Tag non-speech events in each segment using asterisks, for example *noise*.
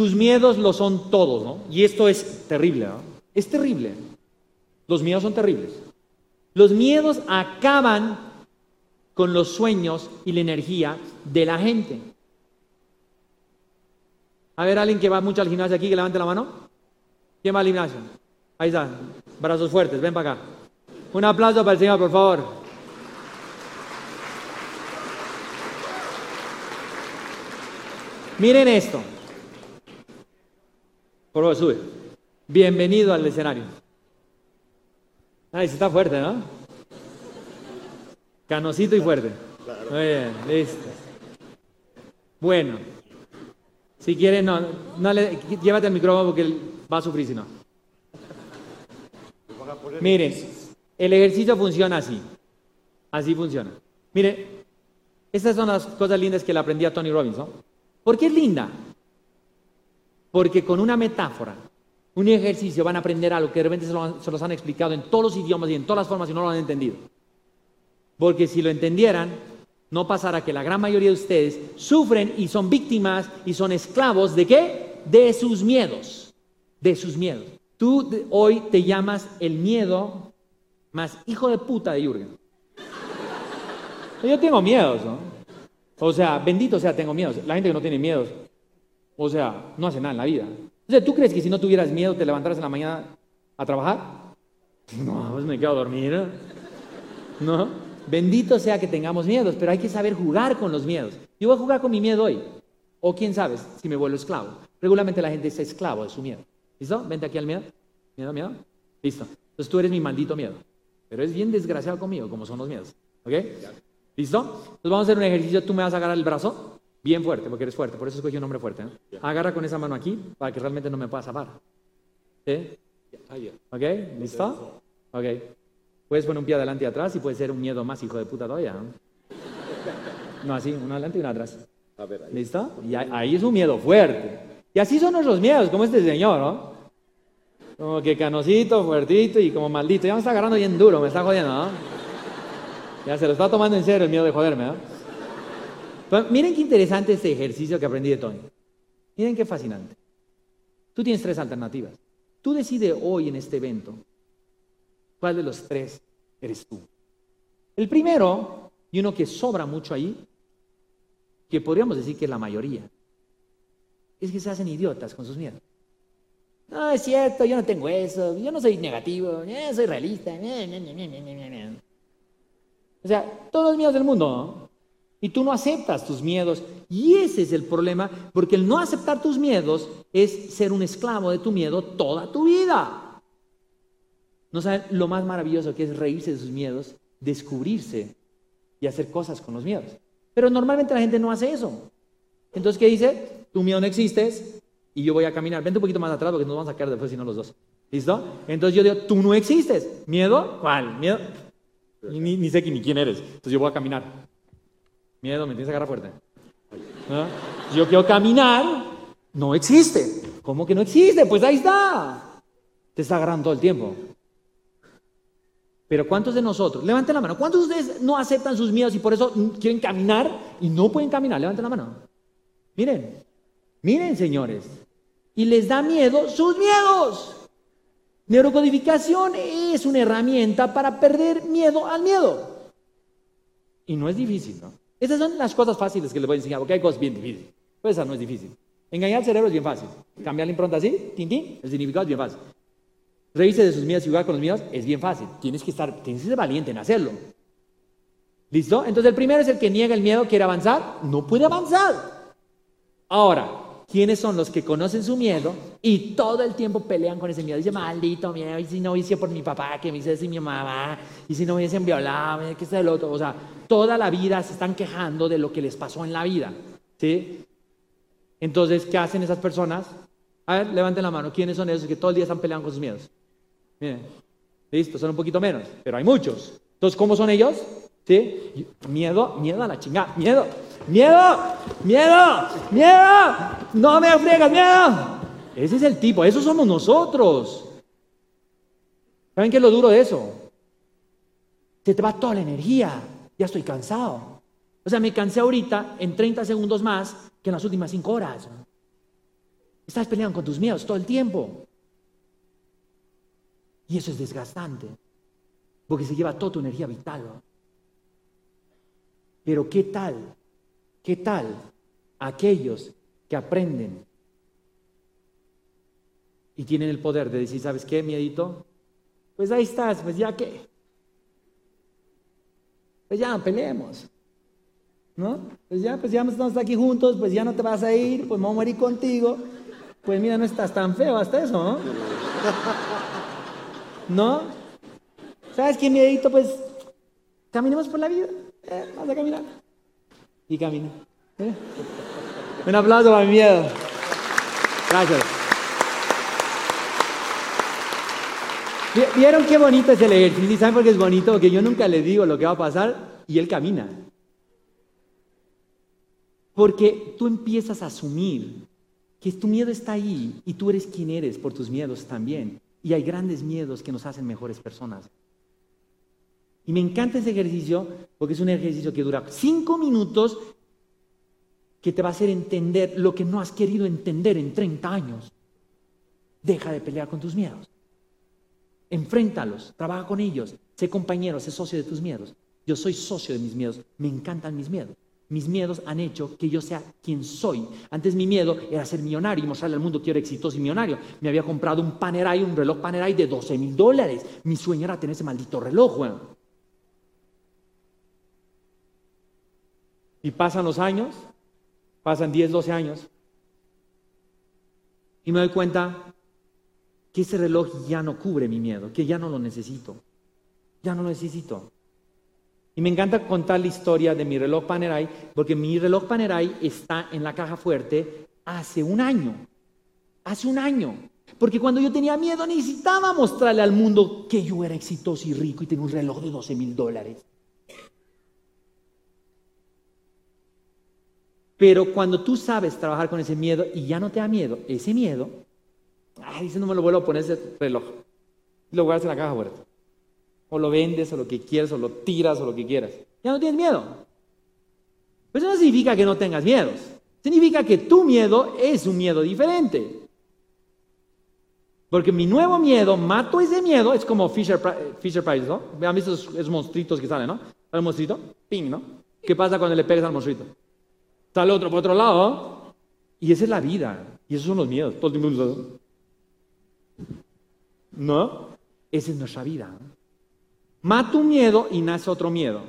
tus miedos lo son todos, ¿no? Y esto es terrible, ¿no? Es terrible. Los miedos son terribles. Los miedos acaban con los sueños y la energía de la gente. A ver, alguien que va mucho al gimnasio aquí, que levante la mano. ¿Quién va al gimnasio? Ahí está, brazos fuertes, ven para acá. Un aplauso para el Señor, por favor. Miren esto. Por favor, sube. Bienvenido al escenario. Ay, se está fuerte, ¿no? Canosito y fuerte. Muy bien, listo. Bueno, si quieren, no, no le, llévate el micrófono porque él va a sufrir si no. Miren, el ejercicio funciona así. Así funciona. Miren, estas son las cosas lindas que le aprendí a Tony Robbins. ¿Por qué es linda? Porque con una metáfora, un ejercicio van a aprender algo que de repente se, los han explicado en todos los idiomas y en todas las formas y no lo han entendido. Porque si lo entendieran, no pasará que la gran mayoría de ustedes sufren y son víctimas y son esclavos de qué? De sus miedos. De sus miedos. Tú hoy te llamas el miedo más hijo de puta de Jürgen. Yo tengo miedos, ¿no? O sea, bendito sea, tengo miedos. La gente que no tiene miedos, o sea, no hace nada en la vida. O ¿tú crees que si no tuvieras miedo te levantaras en la mañana a trabajar? *laughs* No, pues me quedo a dormir. ¿No? Bendito sea que tengamos miedos, pero hay que saber jugar con los miedos. Yo voy a jugar con mi miedo hoy. O quién sabe si me vuelvo esclavo. Regularmente la gente es esclavo de su miedo. ¿Listo? Vente aquí al miedo. ¿Miedo, miedo? Listo. Entonces tú eres mi maldito miedo. Pero es bien desgraciado conmigo, como son los miedos. ¿Ok? ¿Listo? Entonces vamos a hacer un ejercicio. Tú me vas a agarrar el brazo bien fuerte, porque eres fuerte. Por eso escogí un nombre fuerte. Agarra con esa mano aquí para que realmente no me puedas zapar. ¿Sí? ¿Ok? ¿Listo? Ok. Puedes poner un pie adelante y atrás y puede ser un miedo más hijo de puta todavía. No, así, uno adelante y uno atrás. ¿Listo? Y ahí es un miedo fuerte. Y así son nuestros miedos, como este señor, ¿no? Como que canosito, fuertito y como maldito. Ya me está agarrando bien duro, me está jodiendo, ¿no? Ya se lo está tomando en serio el miedo de joderme, ¿no? Miren qué interesante este ejercicio que aprendí de Tony. Miren qué fascinante. Tú tienes tres alternativas. Tú decides hoy en este evento cuál de los tres eres tú. El primero, y uno que sobra mucho ahí, que podríamos decir que es la mayoría, es que se hacen idiotas con sus miedos. No, es cierto, yo no tengo eso, yo no soy negativo, yo soy realista. O sea, todos los miedos del mundo. Y tú no aceptas tus miedos. Y ese es el problema, porque el no aceptar tus miedos es ser un esclavo de tu miedo toda tu vida. No saben lo más maravilloso que es reírse de sus miedos, descubrirse y hacer cosas con los miedos. Pero normalmente la gente no hace eso. Entonces, ¿qué dice? tu miedo no existes y yo voy a caminar. Vente un poquito más atrás porque nos vamos a sacar después si no los dos. ¿Listo? Entonces yo digo, tú no existes. ¿Miedo? ¿Cuál? ¿Miedo? Ni, ni sé ni quién eres. Entonces yo voy a caminar. Miedo, me tienes que agarrar fuerte. Yo quiero caminar, no existe. ¿Cómo que no existe? Pues ahí está. Te está agarrando todo el tiempo. Pero ¿cuántos de nosotros? Levanten la mano. ¿Cuántos de ustedes no aceptan sus miedos y por eso quieren caminar y no pueden caminar? Levanten la mano. Miren, Miren, señores, y les da miedo sus miedos. Neurocodificación es una herramienta para perder miedo al miedo. Y no es difícil, ¿no? Esas son las cosas fáciles que les voy a enseñar, porque hay cosas bien difíciles. Pues esa no es difícil. Engañar al cerebro es bien fácil. Cambiar la impronta así, tin, el significado es bien fácil. Reírse de sus miedos y jugar con los miedos es bien fácil. Tienes que estar, tienes que ser valiente en hacerlo. ¿Listo? Entonces el primero es el que niega el miedo, quiere avanzar, no puede avanzar. Ahora, ¿Quiénes son los que conocen su miedo y todo el tiempo pelean con ese miedo? Dice, maldito miedo, y si no hice por mi papá, que me hice mi mamá, y si no me hubiesen violado, que es el otro. O sea, toda la vida se están quejando de lo que les pasó en la vida. ¿Sí? Entonces, ¿qué hacen esas personas? A ver, levanten la mano. ¿Quiénes son esos que todo el día están peleando con sus miedos? Miren, listo, son un poquito menos, pero hay muchos. Entonces, ¿cómo son ellos? ¿Sí? Miedo, miedo a la chingada, miedo. Miedo, miedo, miedo. No me friegas, miedo. Ese es el tipo, eso somos nosotros. ¿Saben qué es lo duro de eso? Se te va toda la energía. Ya estoy cansado. O sea, me cansé ahorita en 30 segundos más que en las últimas 5 horas. Estás peleando con tus miedos todo el tiempo. Y eso es desgastante, porque se lleva toda tu energía vital. Pero ¿qué tal? ¿Qué tal aquellos que aprenden y tienen el poder de decir, ¿sabes qué, miedito? Pues ahí estás, pues ya qué. Pues ya peleemos. ¿No? Pues ya, pues ya estamos aquí juntos, pues ya no te vas a ir, pues vamos a morir contigo. Pues mira, no estás tan feo hasta eso, ¿no? *laughs* ¿No? ¿Sabes qué, miedito? Pues caminemos por la vida. Eh, vamos a caminar. Y camina. ¿eh? Un aplauso para mi miedo. Gracias. ¿Vieron qué bonito es el ejercicio? ¿Saben por qué es bonito? Porque yo nunca le digo lo que va a pasar y él camina. Porque tú empiezas a asumir que tu miedo está ahí y tú eres quien eres por tus miedos también. Y hay grandes miedos que nos hacen mejores personas. Y me encanta ese ejercicio porque es un ejercicio que dura cinco minutos que te va a hacer entender lo que no has querido entender en 30 años. Deja de pelear con tus miedos. Enfréntalos, trabaja con ellos, sé compañero, sé socio de tus miedos. Yo soy socio de mis miedos, me encantan mis miedos. Mis miedos han hecho que yo sea quien soy. Antes mi miedo era ser millonario y mostrarle al mundo que era exitoso y millonario. Me había comprado un Panerai, un reloj Panerai de 12 mil dólares. Mi sueño era tener ese maldito reloj. Y pasan los años, pasan 10, 12 años, y me doy cuenta que ese reloj ya no cubre mi miedo, que ya no lo necesito. Ya no lo necesito. Y me encanta contar la historia de mi reloj Panerai, porque mi reloj Panerai está en la caja fuerte hace un año. Hace un año. Porque cuando yo tenía miedo necesitaba mostrarle al mundo que yo era exitoso y rico y tenía un reloj de 12 mil dólares. Pero cuando tú sabes trabajar con ese miedo y ya no te da miedo, ese miedo Ay, dice, no me lo vuelvo a poner ese reloj. Lo guardas en la caja fuerte. O lo vendes, o lo que quieras, o lo tiras, o lo que quieras. Ya no tienes miedo. Pues eso no significa que no tengas miedos. Significa que tu miedo es un miedo diferente. Porque mi nuevo miedo, mato ese miedo, es como Fisher, Fisher Price, ¿no? Vean esos, esos monstruitos que salen, ¿no? el monstruito, ping, ¿no? ¿Qué pasa cuando le pegas al monstruito? Sale otro por otro lado. Y esa es la vida. Y esos son los miedos. Todo el tiempo ¿No? Esa es nuestra vida. Mata un miedo y nace otro miedo.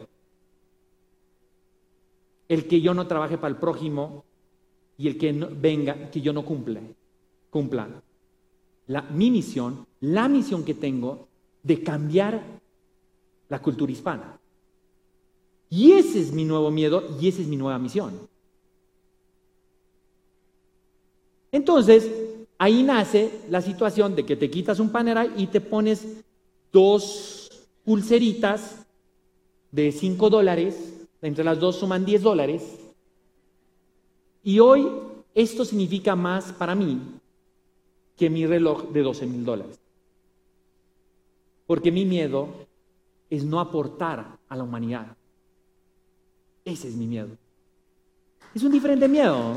El que yo no trabaje para el prójimo y el que venga, que yo no cumple, cumpla. La, mi misión, la misión que tengo de cambiar la cultura hispana. Y ese es mi nuevo miedo y esa es mi nueva misión. Entonces, ahí nace la situación de que te quitas un panerai y te pones dos pulseritas de 5 dólares, entre las dos suman 10 dólares, y hoy esto significa más para mí que mi reloj de 12 mil dólares. Porque mi miedo es no aportar a la humanidad. Ese es mi miedo. Es un diferente miedo.